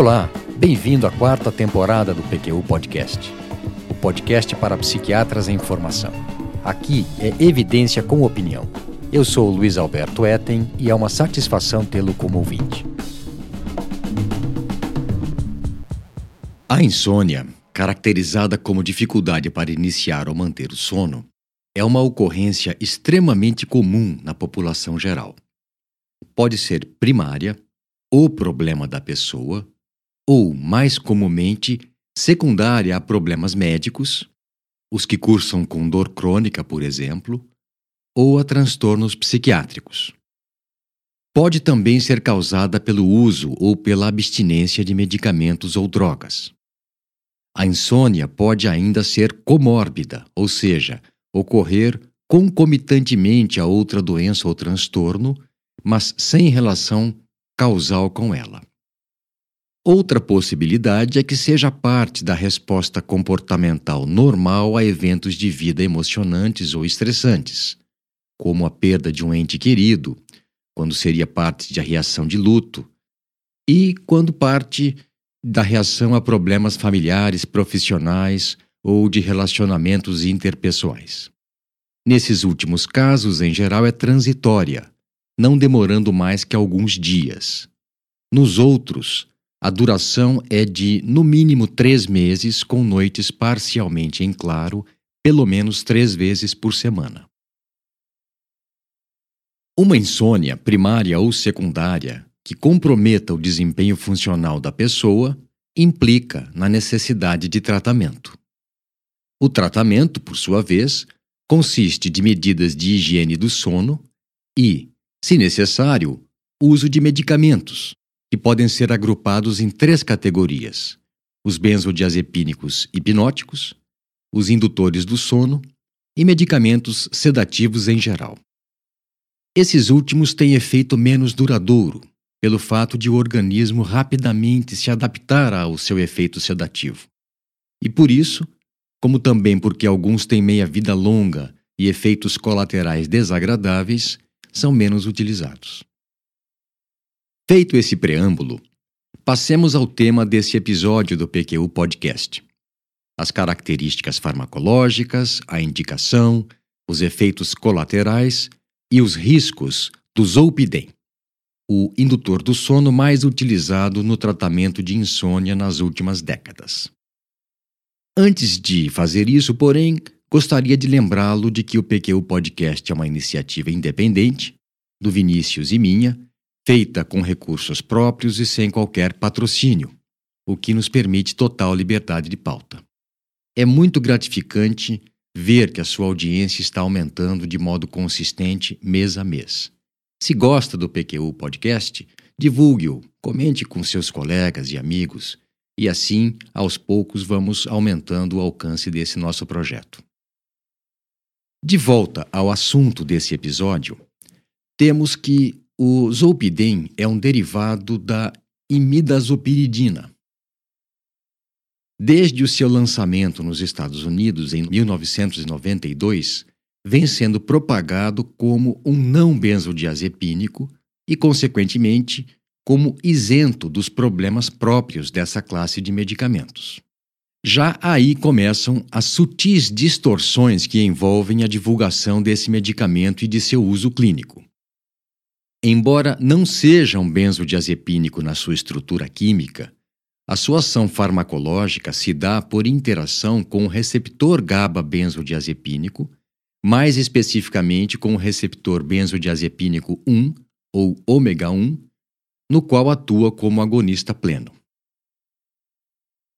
Olá, bem-vindo à quarta temporada do PQU Podcast, o podcast para psiquiatras em formação. Aqui é evidência com opinião. Eu sou o Luiz Alberto Etten e é uma satisfação tê-lo como ouvinte. A insônia, caracterizada como dificuldade para iniciar ou manter o sono, é uma ocorrência extremamente comum na população geral. Pode ser primária, o problema da pessoa, ou, mais comumente, secundária a problemas médicos, os que cursam com dor crônica, por exemplo, ou a transtornos psiquiátricos. Pode também ser causada pelo uso ou pela abstinência de medicamentos ou drogas. A insônia pode ainda ser comórbida, ou seja, ocorrer concomitantemente a outra doença ou transtorno, mas sem relação causal com ela. Outra possibilidade é que seja parte da resposta comportamental normal a eventos de vida emocionantes ou estressantes, como a perda de um ente querido, quando seria parte da reação de luto, e quando parte da reação a problemas familiares, profissionais ou de relacionamentos interpessoais. Nesses últimos casos, em geral, é transitória, não demorando mais que alguns dias. Nos outros, a duração é de, no mínimo, três meses, com noites parcialmente em claro, pelo menos três vezes por semana. Uma insônia, primária ou secundária, que comprometa o desempenho funcional da pessoa, implica na necessidade de tratamento. O tratamento, por sua vez, consiste de medidas de higiene do sono e, se necessário, uso de medicamentos, que podem ser agrupados em três categorias: os benzodiazepínicos hipnóticos, os indutores do sono e medicamentos sedativos em geral. Esses últimos têm efeito menos duradouro, pelo fato de o organismo rapidamente se adaptar ao seu efeito sedativo. E por isso, como também porque alguns têm meia-vida longa e efeitos colaterais desagradáveis, são menos utilizados. Feito esse preâmbulo, passemos ao tema desse episódio do PQU Podcast: as características farmacológicas, a indicação, os efeitos colaterais e os riscos do Zolpidem, o indutor do sono mais utilizado no tratamento de insônia nas últimas décadas. Antes de fazer isso, porém, gostaria de lembrá-lo de que o PQU Podcast é uma iniciativa independente, do Vinícius e minha, feita com recursos próprios e sem qualquer patrocínio, o que nos permite total liberdade de pauta. É muito gratificante ver que a sua audiência está aumentando de modo consistente mês a mês. Se gosta do PQU Podcast, divulgue-o, comente com seus colegas e amigos, e assim, aos poucos, vamos aumentando o alcance desse nosso projeto. De volta ao assunto desse episódio, temos que o zolpidem é um derivado da imidazopiridina. Desde o seu lançamento nos Estados Unidos em 1992, vem sendo propagado como um não benzodiazepínico e, consequentemente, como isento dos problemas próprios dessa classe de medicamentos. Já aí começam as sutis distorções que envolvem a divulgação desse medicamento e de seu uso clínico. Embora não seja um benzodiazepínico na sua estrutura química, a sua ação farmacológica se dá por interação com o receptor GABA benzodiazepínico, mais especificamente com o receptor benzodiazepínico 1 ou ômega 1, no qual atua como agonista pleno.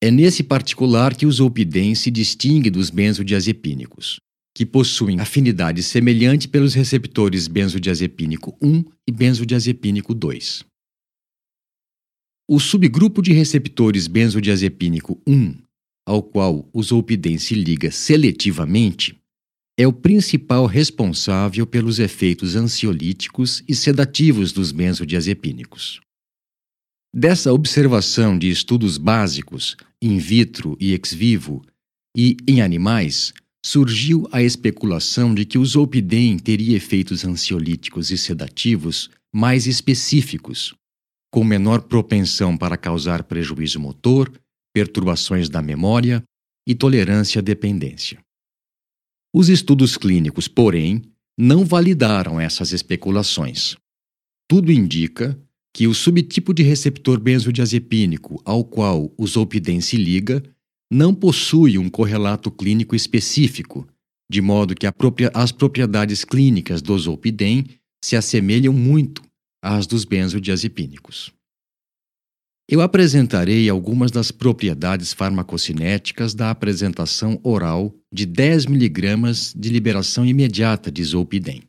É nesse particular que o zolpidem se distingue dos benzodiazepínicos que possuem afinidade semelhante pelos receptores benzodiazepínico 1 e benzodiazepínico 2. O subgrupo de receptores benzodiazepínico 1, ao qual o zolpidem se liga seletivamente, é o principal responsável pelos efeitos ansiolíticos e sedativos dos benzodiazepínicos. Dessa observação de estudos básicos, in vitro e ex vivo, e em animais, surgiu a especulação de que o zolpidem teria efeitos ansiolíticos e sedativos mais específicos, com menor propensão para causar prejuízo motor, perturbações da memória e tolerância à dependência. Os estudos clínicos, porém, não validaram essas especulações. Tudo indica que o subtipo de receptor benzodiazepínico ao qual o zolpidem se liga não possui um correlato clínico específico, de modo que as propriedades clínicas do zolpidem se assemelham muito às dos benzodiazepínicos. Eu apresentarei algumas das propriedades farmacocinéticas da apresentação oral de 10 mg de liberação imediata de zolpidem.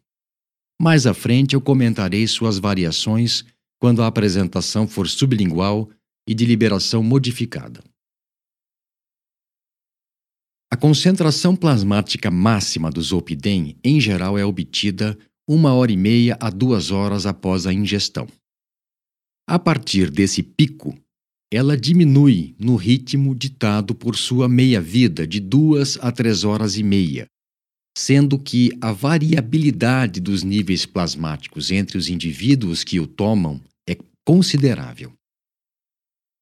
Mais à frente eu comentarei suas variações quando a apresentação for sublingual e de liberação modificada. A concentração plasmática máxima do zolpidem, em geral, é obtida uma hora e meia a duas horas após a ingestão. A partir desse pico, ela diminui no ritmo ditado por sua meia-vida de duas a três horas e meia, sendo que a variabilidade dos níveis plasmáticos entre os indivíduos que o tomam é considerável.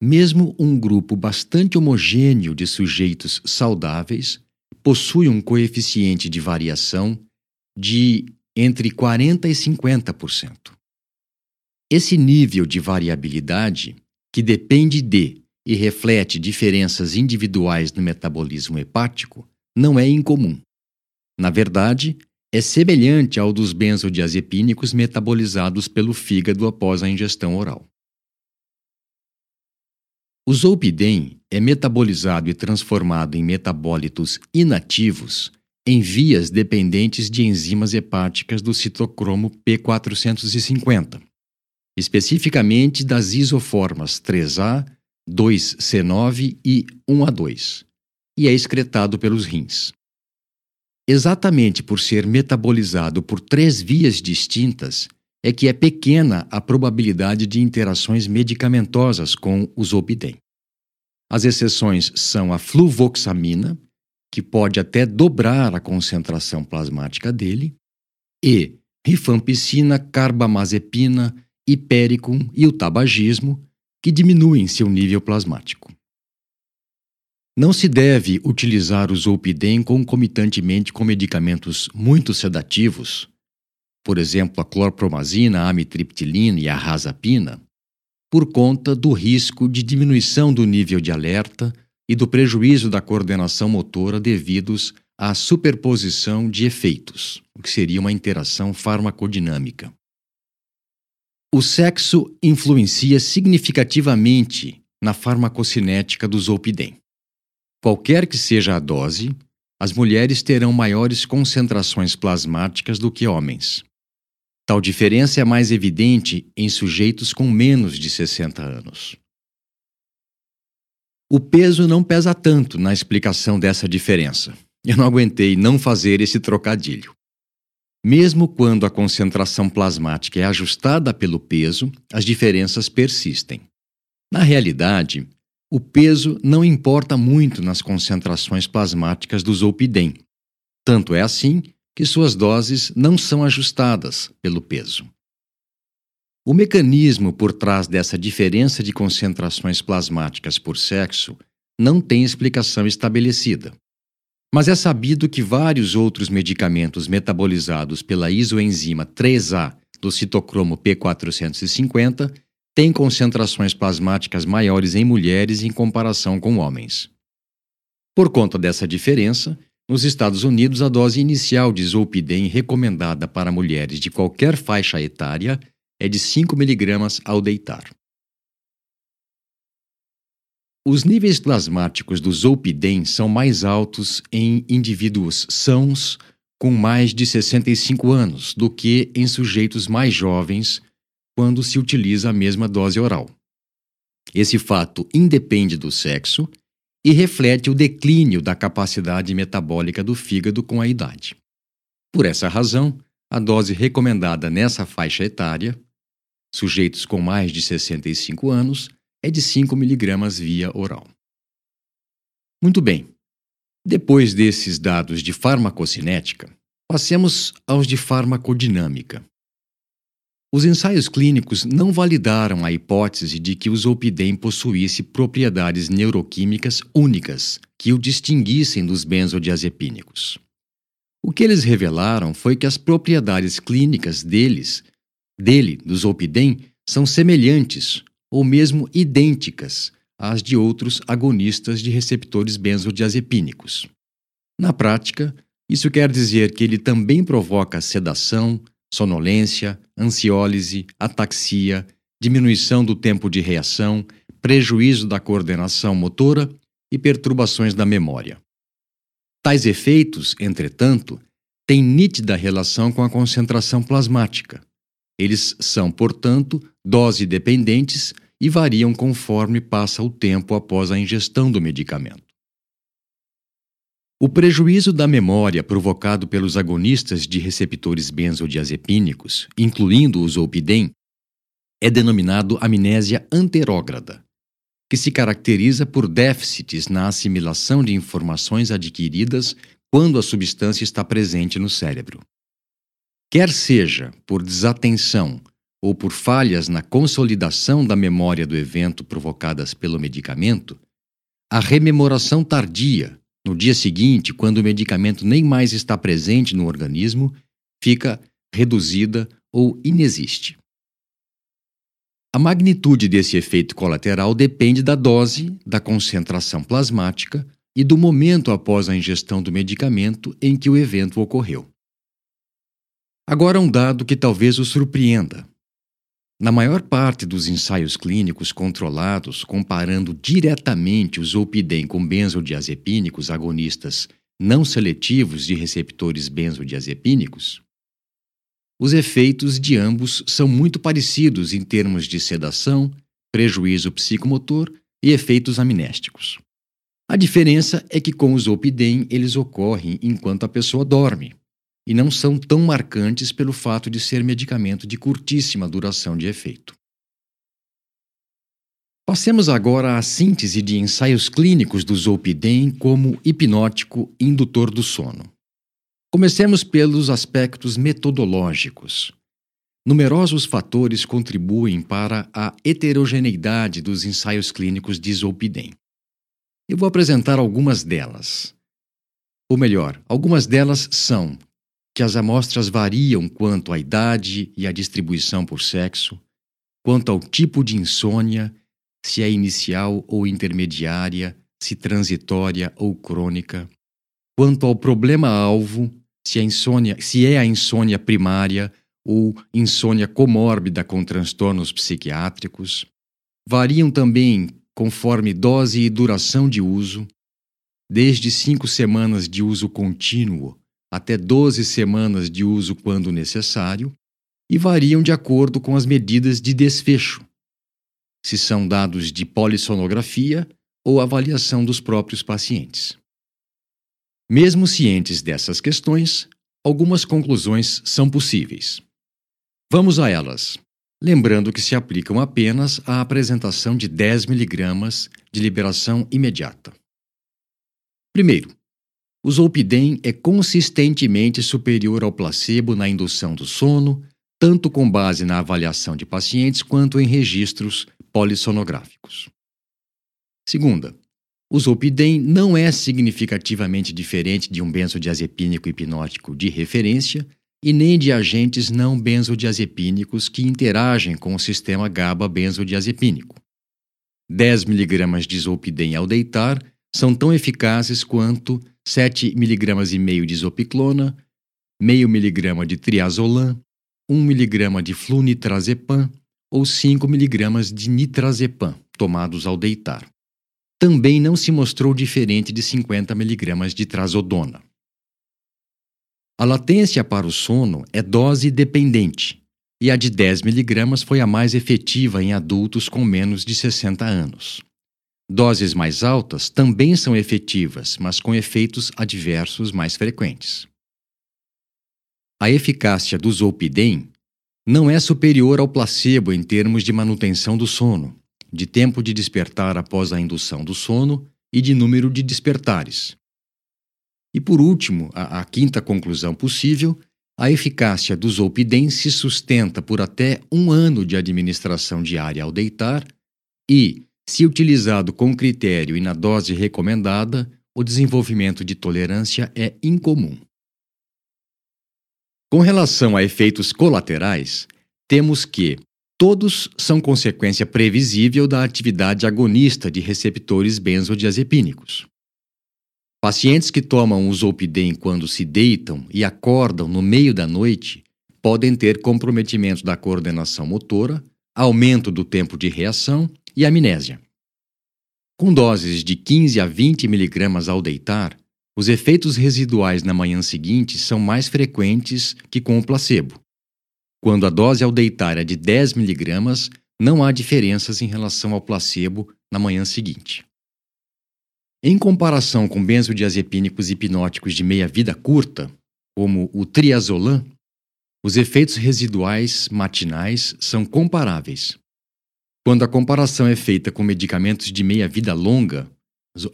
Mesmo um grupo bastante homogêneo de sujeitos saudáveis possui um coeficiente de variação de entre 40% e 50%. Esse nível de variabilidade, que depende de e reflete diferenças individuais no metabolismo hepático, não é incomum. Na verdade, é semelhante ao dos benzodiazepínicos metabolizados pelo fígado após a ingestão oral. O zolpidem é metabolizado e transformado em metabólitos inativos em vias dependentes de enzimas hepáticas do citocromo P450, especificamente das isoformas 3A, 2C9 e 1A2, e é excretado pelos rins. Exatamente por ser metabolizado por três vias distintas, é que é pequena a probabilidade de interações medicamentosas com o zolpidem. As exceções são a fluvoxamina, que pode até dobrar a concentração plasmática dele, e rifampicina, carbamazepina, hipericum e o tabagismo, que diminuem seu nível plasmático. Não se deve utilizar o zolpidem concomitantemente com medicamentos muito sedativos, por exemplo, a clorpromazina, a amitriptilina e a razapina, por conta do risco de diminuição do nível de alerta e do prejuízo da coordenação motora devidos à superposição de efeitos, o que seria uma interação farmacodinâmica. O sexo influencia significativamente na farmacocinética do zolpidem. Qualquer que seja a dose, as mulheres terão maiores concentrações plasmáticas do que homens. Tal diferença é mais evidente em sujeitos com menos de 60 anos. O peso não pesa tanto na explicação dessa diferença. Eu não aguentei não fazer esse trocadilho. Mesmo quando a concentração plasmática é ajustada pelo peso, as diferenças persistem. Na realidade, o peso não importa muito nas concentrações plasmáticas do zolpidem. Tanto é assim que suas doses não são ajustadas pelo peso. O mecanismo por trás dessa diferença de concentrações plasmáticas por sexo não tem explicação estabelecida. Mas é sabido que vários outros medicamentos metabolizados pela isoenzima 3A do citocromo P450 têm concentrações plasmáticas maiores em mulheres em comparação com homens. Por conta dessa diferença, nos Estados Unidos, a dose inicial de zolpidem recomendada para mulheres de qualquer faixa etária é de 5 mg ao deitar. Os níveis plasmáticos do zolpidem são mais altos em indivíduos sãos com mais de 65 anos do que em sujeitos mais jovens quando se utiliza a mesma dose oral. Esse fato independe do sexo e reflete o declínio da capacidade metabólica do fígado com a idade. Por essa razão, a dose recomendada nessa faixa etária, sujeitos com mais de 65 anos, é de 5 mg via oral. Muito bem. Depois desses dados de farmacocinética, passemos aos de farmacodinâmica. Os ensaios clínicos não validaram a hipótese de que o zolpidem possuísse propriedades neuroquímicas únicas que o distinguissem dos benzodiazepínicos. O que eles revelaram foi que as propriedades clínicas deles, dele, do zolpidem, são semelhantes ou mesmo idênticas às de outros agonistas de receptores benzodiazepínicos. Na prática, isso quer dizer que ele também provoca sedação, sonolência, ansiólise, ataxia, diminuição do tempo de reação, prejuízo da coordenação motora e perturbações da memória. Tais efeitos, entretanto, têm nítida relação com a concentração plasmática. Eles são, portanto, dose dependentes e variam conforme passa o tempo após a ingestão do medicamento. O prejuízo da memória provocado pelos agonistas de receptores benzodiazepínicos, incluindo o zolpidem, é denominado amnésia anterógrada, que se caracteriza por déficits na assimilação de informações adquiridas quando a substância está presente no cérebro. Quer seja por desatenção ou por falhas na consolidação da memória do evento provocadas pelo medicamento, a rememoração tardia no dia seguinte, quando o medicamento nem mais está presente no organismo, fica reduzida ou inexiste. A magnitude desse efeito colateral depende da dose, da concentração plasmática e do momento após a ingestão do medicamento em que o evento ocorreu. Agora, um dado que talvez o surpreenda. Na maior parte dos ensaios clínicos controlados, comparando diretamente o zolpidem com benzodiazepínicos agonistas não seletivos de receptores benzodiazepínicos, os efeitos de ambos são muito parecidos em termos de sedação, prejuízo psicomotor e efeitos amnésticos. A diferença é que com o zolpidem eles ocorrem enquanto a pessoa dorme, e não são tão marcantes pelo fato de ser medicamento de curtíssima duração de efeito. Passemos agora à síntese de ensaios clínicos do zolpidem como hipnótico indutor do sono. Comecemos pelos aspectos metodológicos. Numerosos fatores contribuem para a heterogeneidade dos ensaios clínicos de zolpidem. Eu vou apresentar algumas delas. Ou melhor, algumas delas são que as amostras variam quanto à idade e à distribuição por sexo, quanto ao tipo de insônia, se é inicial ou intermediária, se transitória ou crônica, quanto ao problema-alvo, se, insônia, se é a insônia primária ou insônia comórbida com transtornos psiquiátricos, variam também conforme dose e duração de uso, desde cinco semanas de uso contínuo até 12 semanas de uso quando necessário e variam de acordo com as medidas de desfecho, se são dados de polissonografia ou avaliação dos próprios pacientes. Mesmo cientes dessas questões, algumas conclusões são possíveis. Vamos a elas, lembrando que se aplicam apenas à apresentação de 10 mg de liberação imediata. Primeiro, o zolpidem é consistentemente superior ao placebo na indução do sono, tanto com base na avaliação de pacientes quanto em registros polissonográficos. Segunda, o zolpidem não é significativamente diferente de um benzodiazepínico hipnótico de referência e nem de agentes não benzodiazepínicos que interagem com o sistema GABA benzodiazepínico. 10 mg de zolpidem ao deitar são tão eficazes quanto 7 mg e meio de isopiclona, meio miligrama de triazolam, 1 mg de flunitrazepam ou 5 mg de nitrazepam, tomados ao deitar. Também não se mostrou diferente de 50 mg de trazodona. A latência para o sono é dose dependente, e a de 10 mg foi a mais efetiva em adultos com menos de 60 anos. Doses mais altas também são efetivas, mas com efeitos adversos mais frequentes. A eficácia do zolpidem não é superior ao placebo em termos de manutenção do sono, de tempo de despertar após a indução do sono e de número de despertares. E por último, a, a quinta conclusão possível a eficácia do Zolpidem se sustenta por até um ano de administração diária ao deitar e, se utilizado com critério e na dose recomendada, o desenvolvimento de tolerância é incomum. Com relação a efeitos colaterais, temos que todos são consequência previsível da atividade agonista de receptores benzodiazepínicos. Pacientes que tomam o zolpidem quando se deitam e acordam no meio da noite podem ter comprometimento da coordenação motora, aumento do tempo de reação e amnésia. Com doses de 15 a 20 mg ao deitar, os efeitos residuais na manhã seguinte são mais frequentes que com o placebo. Quando a dose ao deitar é de 10 mg, não há diferenças em relação ao placebo na manhã seguinte. Em comparação com benzodiazepínicos hipnóticos de meia-vida curta, como o triazolam, os efeitos residuais matinais são comparáveis. Quando a comparação é feita com medicamentos de meia-vida longa,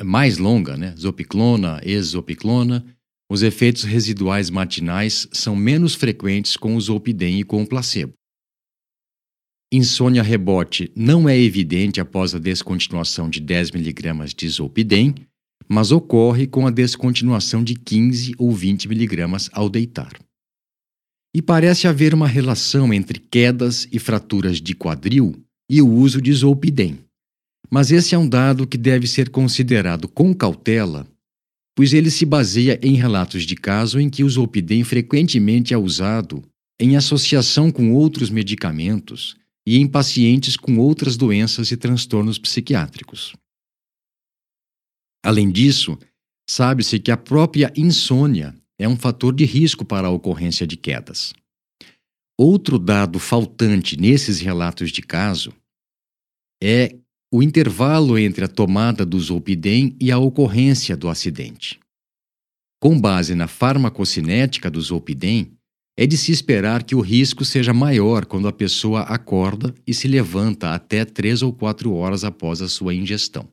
mais longa, né, zopiclona, exopiclona, os efeitos residuais matinais são menos frequentes com o zolpidem e com o placebo. Insônia rebote não é evidente após a descontinuação de 10 mg de zolpidem, mas ocorre com a descontinuação de 15 ou 20 mg ao deitar. E parece haver uma relação entre quedas e fraturas de quadril e o uso de zolpidem. Mas esse é um dado que deve ser considerado com cautela, pois ele se baseia em relatos de caso em que o zolpidem frequentemente é usado em associação com outros medicamentos e em pacientes com outras doenças e transtornos psiquiátricos. Além disso, sabe-se que a própria insônia é um fator de risco para a ocorrência de quedas. Outro dado faltante nesses relatos de caso é o intervalo entre a tomada do zolpidem e a ocorrência do acidente. Com base na farmacocinética do zolpidem, é de se esperar que o risco seja maior quando a pessoa acorda e se levanta até 3 ou 4 horas após a sua ingestão.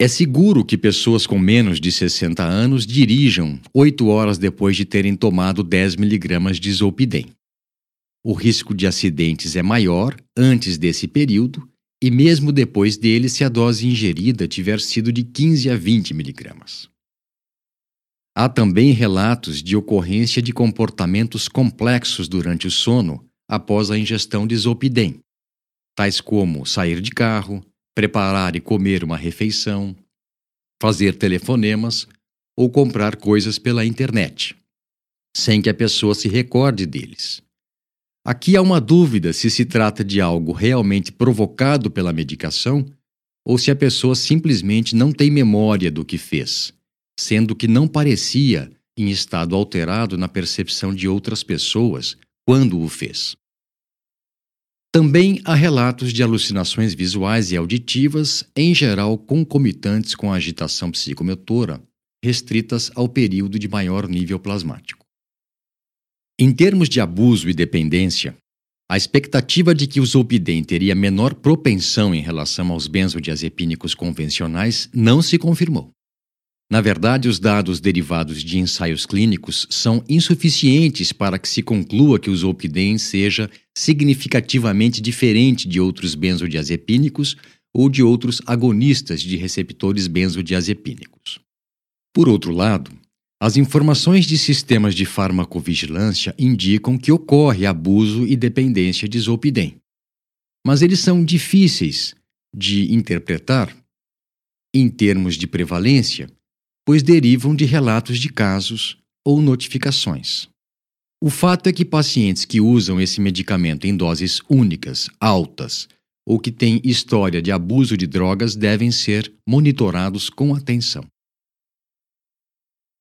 É seguro que pessoas com menos de 60 anos dirijam 8 horas depois de terem tomado 10 mg de zolpidem. O risco de acidentes é maior antes desse período e mesmo depois dele se a dose ingerida tiver sido de 15 a 20 miligramas. Há também relatos de ocorrência de comportamentos complexos durante o sono após a ingestão de zolpidem, tais como sair de carro, preparar e comer uma refeição, fazer telefonemas ou comprar coisas pela internet, sem que a pessoa se recorde deles. Aqui há uma dúvida se se trata de algo realmente provocado pela medicação ou se a pessoa simplesmente não tem memória do que fez sendo que não parecia em estado alterado na percepção de outras pessoas quando o fez. Também há relatos de alucinações visuais e auditivas, em geral concomitantes com a agitação psicomotora, restritas ao período de maior nível plasmático. Em termos de abuso e dependência, a expectativa de que o zolpidem teria menor propensão em relação aos benzodiazepínicos convencionais não se confirmou. Na verdade, os dados derivados de ensaios clínicos são insuficientes para que se conclua que o zolpidem seja significativamente diferente de outros benzodiazepínicos ou de outros agonistas de receptores benzodiazepínicos. Por outro lado, as informações de sistemas de farmacovigilância indicam que ocorre abuso e dependência de zolpidem. Mas eles são difíceis de interpretar em termos de prevalência pois derivam de relatos de casos ou notificações. O fato é que pacientes que usam esse medicamento em doses únicas, altas, ou que têm história de abuso de drogas devem ser monitorados com atenção.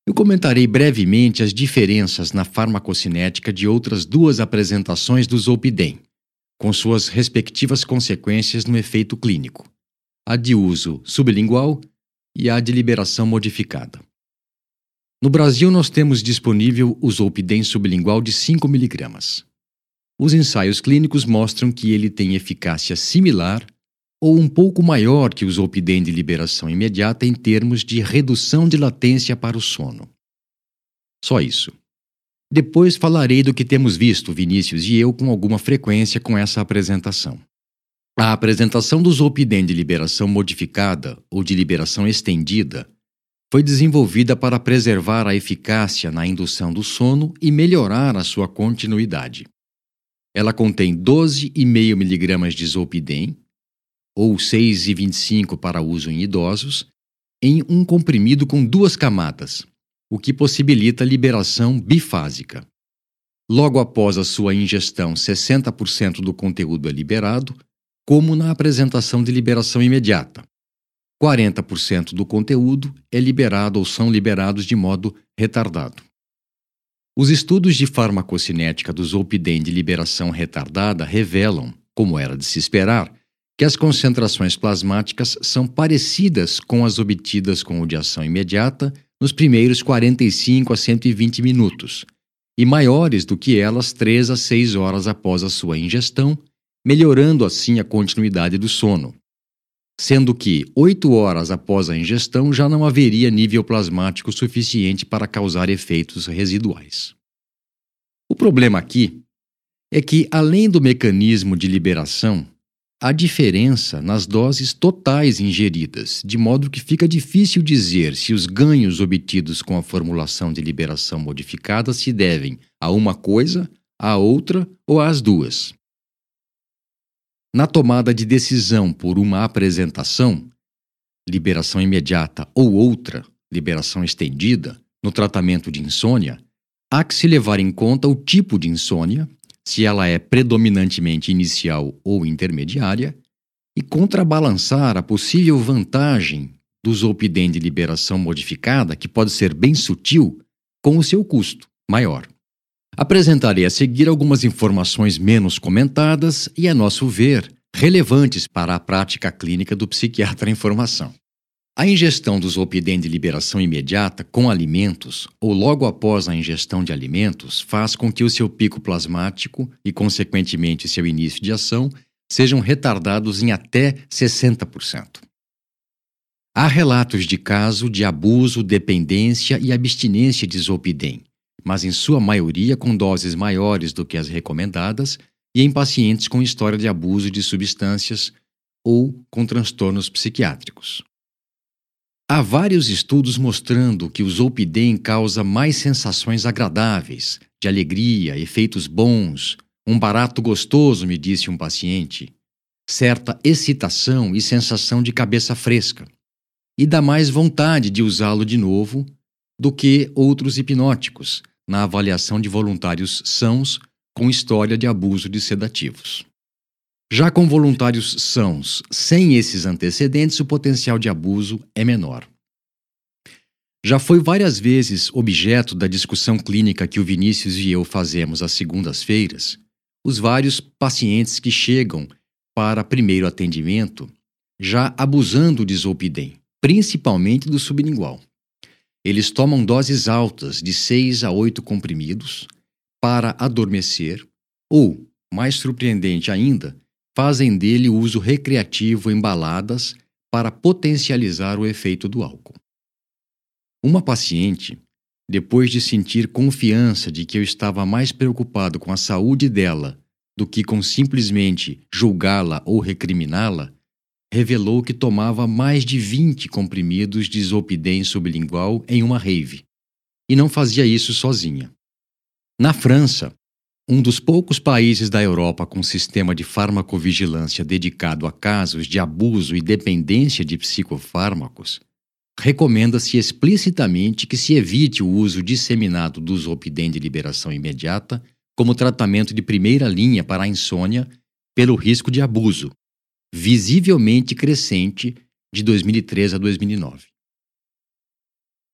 Eu comentarei brevemente as diferenças na farmacocinética de outras duas apresentações do Zolpidem, com suas respectivas consequências no efeito clínico: a de uso sublingual e a de liberação modificada. No Brasil, nós temos disponível o Zolpidem sublingual de 5 mg. Os ensaios clínicos mostram que ele tem eficácia similar ou um pouco maior que o Zolpidem de liberação imediata em termos de redução de latência para o sono. Só isso. Depois falarei do que temos visto, Vinícius e eu, com alguma frequência com essa apresentação. A apresentação do Zolpidem de liberação modificada ou de liberação estendida foi desenvolvida para preservar a eficácia na indução do sono e melhorar a sua continuidade. Ela contém 12,5 mg de Zolpidem, ou 6,25 para uso em idosos, em um comprimido com duas camadas, o que possibilita liberação bifásica. Logo após a sua ingestão, 60% do conteúdo é liberado, como na apresentação de liberação imediata. 40% do conteúdo é liberado ou são liberados de modo retardado. Os estudos de farmacocinética do Zolpidem de liberação retardada revelam, como era de se esperar, que as concentrações plasmáticas são parecidas com as obtidas com o de ação imediata nos primeiros 45 a 120 minutos, e maiores do que elas 3 a 6 horas após a sua ingestão, melhorando assim a continuidade do sono. Sendo que, 8 horas após a ingestão, já não haveria nível plasmático suficiente para causar efeitos residuais. O problema aqui é que, além do mecanismo de liberação, Há diferença nas doses totais ingeridas, de modo que fica difícil dizer se os ganhos obtidos com a formulação de liberação modificada se devem a uma coisa, a outra ou às duas. Na tomada de decisão por uma apresentação, liberação imediata ou outra, liberação estendida, no tratamento de insônia, há que se levar em conta o tipo de insônia, se ela é predominantemente inicial ou intermediária, e contrabalançar a possível vantagem do Zolpidem de liberação modificada, que pode ser bem sutil, com o seu custo maior. Apresentarei a seguir algumas informações menos comentadas e, a nosso ver, relevantes para a prática clínica do psiquiatra em formação. A ingestão do Zolpidem de liberação imediata com alimentos ou logo após a ingestão de alimentos faz com que o seu pico plasmático e, consequentemente, seu início de ação sejam retardados em até 60%. Há relatos de caso de abuso, dependência e abstinência de Zolpidem, mas em sua maioria com doses maiores do que as recomendadas e em pacientes com história de abuso de substâncias ou com transtornos psiquiátricos. Há vários estudos mostrando que o Zolpidem causa mais sensações agradáveis, de alegria, efeitos bons, um barato gostoso, me disse um paciente, certa excitação e sensação de cabeça fresca, e dá mais vontade de usá-lo de novo do que outros hipnóticos, na avaliação de voluntários sãos com história de abuso de sedativos. Já com voluntários sãos, sem esses antecedentes, o potencial de abuso é menor. Já foi várias vezes objeto da discussão clínica que o Vinícius e eu fazemos às segundas-feiras, os vários pacientes que chegam para primeiro atendimento já abusando de Zolpidem, principalmente do sublingual. Eles tomam doses altas de 6 a 8 comprimidos para adormecer ou, mais surpreendente ainda, fazem dele uso recreativo em baladas para potencializar o efeito do álcool. Uma paciente, depois de sentir confiança de que eu estava mais preocupado com a saúde dela do que com simplesmente julgá-la ou recriminá-la, revelou que tomava mais de 20 comprimidos de zolpidem sublingual em uma rave, e não fazia isso sozinha. Na França, um dos poucos países da Europa com sistema de farmacovigilância dedicado a casos de abuso e dependência de psicofármacos, recomenda-se explicitamente que se evite o uso disseminado do Zolpidem de liberação imediata como tratamento de primeira linha para a insônia pelo risco de abuso, visivelmente crescente de 2003 a 2009.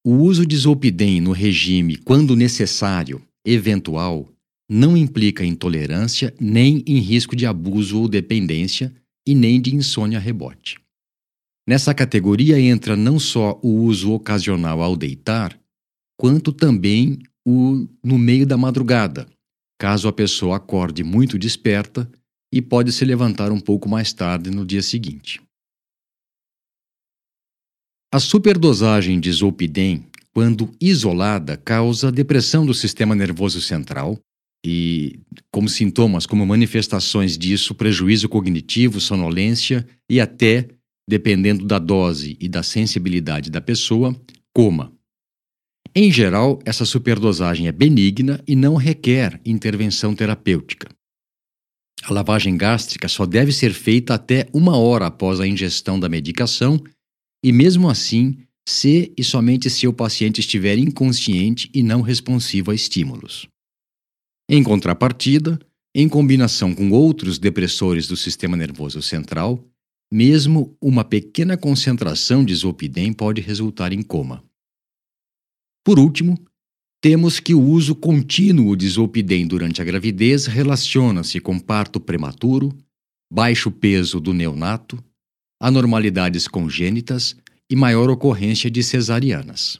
O uso de Zolpidem no regime quando necessário, eventual, não implica intolerância nem em risco de abuso ou dependência e nem de insônia rebote. Nessa categoria entra não só o uso ocasional ao deitar, quanto também o no meio da madrugada, caso a pessoa acorde muito desperta e pode se levantar um pouco mais tarde no dia seguinte. A superdosagem de Zolpidem quando isolada, causa depressão do sistema nervoso central e, como sintomas, como manifestações disso, prejuízo cognitivo, sonolência e até, dependendo da dose e da sensibilidade da pessoa, coma. Em geral, essa superdosagem é benigna e não requer intervenção terapêutica. A lavagem gástrica só deve ser feita até uma hora após a ingestão da medicação e, mesmo assim, se e somente se o paciente estiver inconsciente e não responsivo a estímulos. Em contrapartida, em combinação com outros depressores do sistema nervoso central, mesmo uma pequena concentração de zolpidem pode resultar em coma. Por último, temos que o uso contínuo de zolpidem durante a gravidez relaciona-se com parto prematuro, baixo peso do neonato, anormalidades congênitas e maior ocorrência de cesarianas.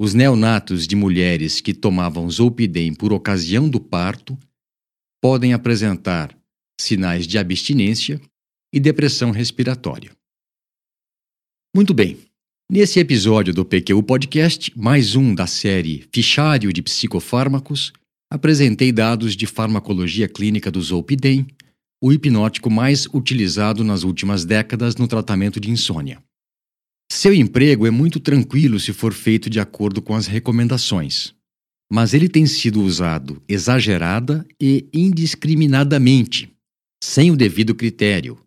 Os neonatos de mulheres que tomavam zolpidem por ocasião do parto podem apresentar sinais de abstinência e depressão respiratória. Muito bem. Nesse episódio do PQU Podcast, mais um da série Fichário de Psicofármacos, apresentei dados de farmacologia clínica do Zolpidem, o hipnótico mais utilizado nas últimas décadas no tratamento de insônia. Seu emprego é muito tranquilo se for feito de acordo com as recomendações, mas ele tem sido usado exagerada e indiscriminadamente, sem o devido critério,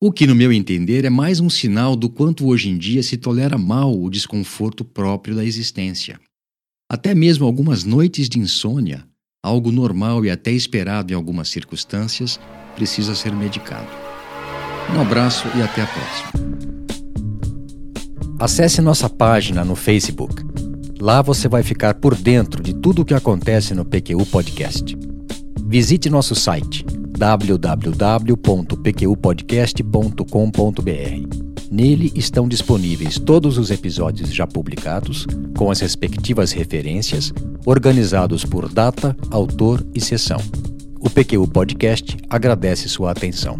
o que, no meu entender, é mais um sinal do quanto hoje em dia se tolera mal o desconforto próprio da existência. Até mesmo algumas noites de insônia, algo normal e até esperado em algumas circunstâncias, precisa ser medicado. Um abraço e até a próxima. Acesse nossa página no Facebook. Lá você vai ficar por dentro de tudo o que acontece no PQU Podcast. Visite nosso site www.pqpodcast.com.br. Nele estão disponíveis todos os episódios já publicados, com as respectivas referências, organizados por data, autor e sessão. O PQU Podcast agradece sua atenção.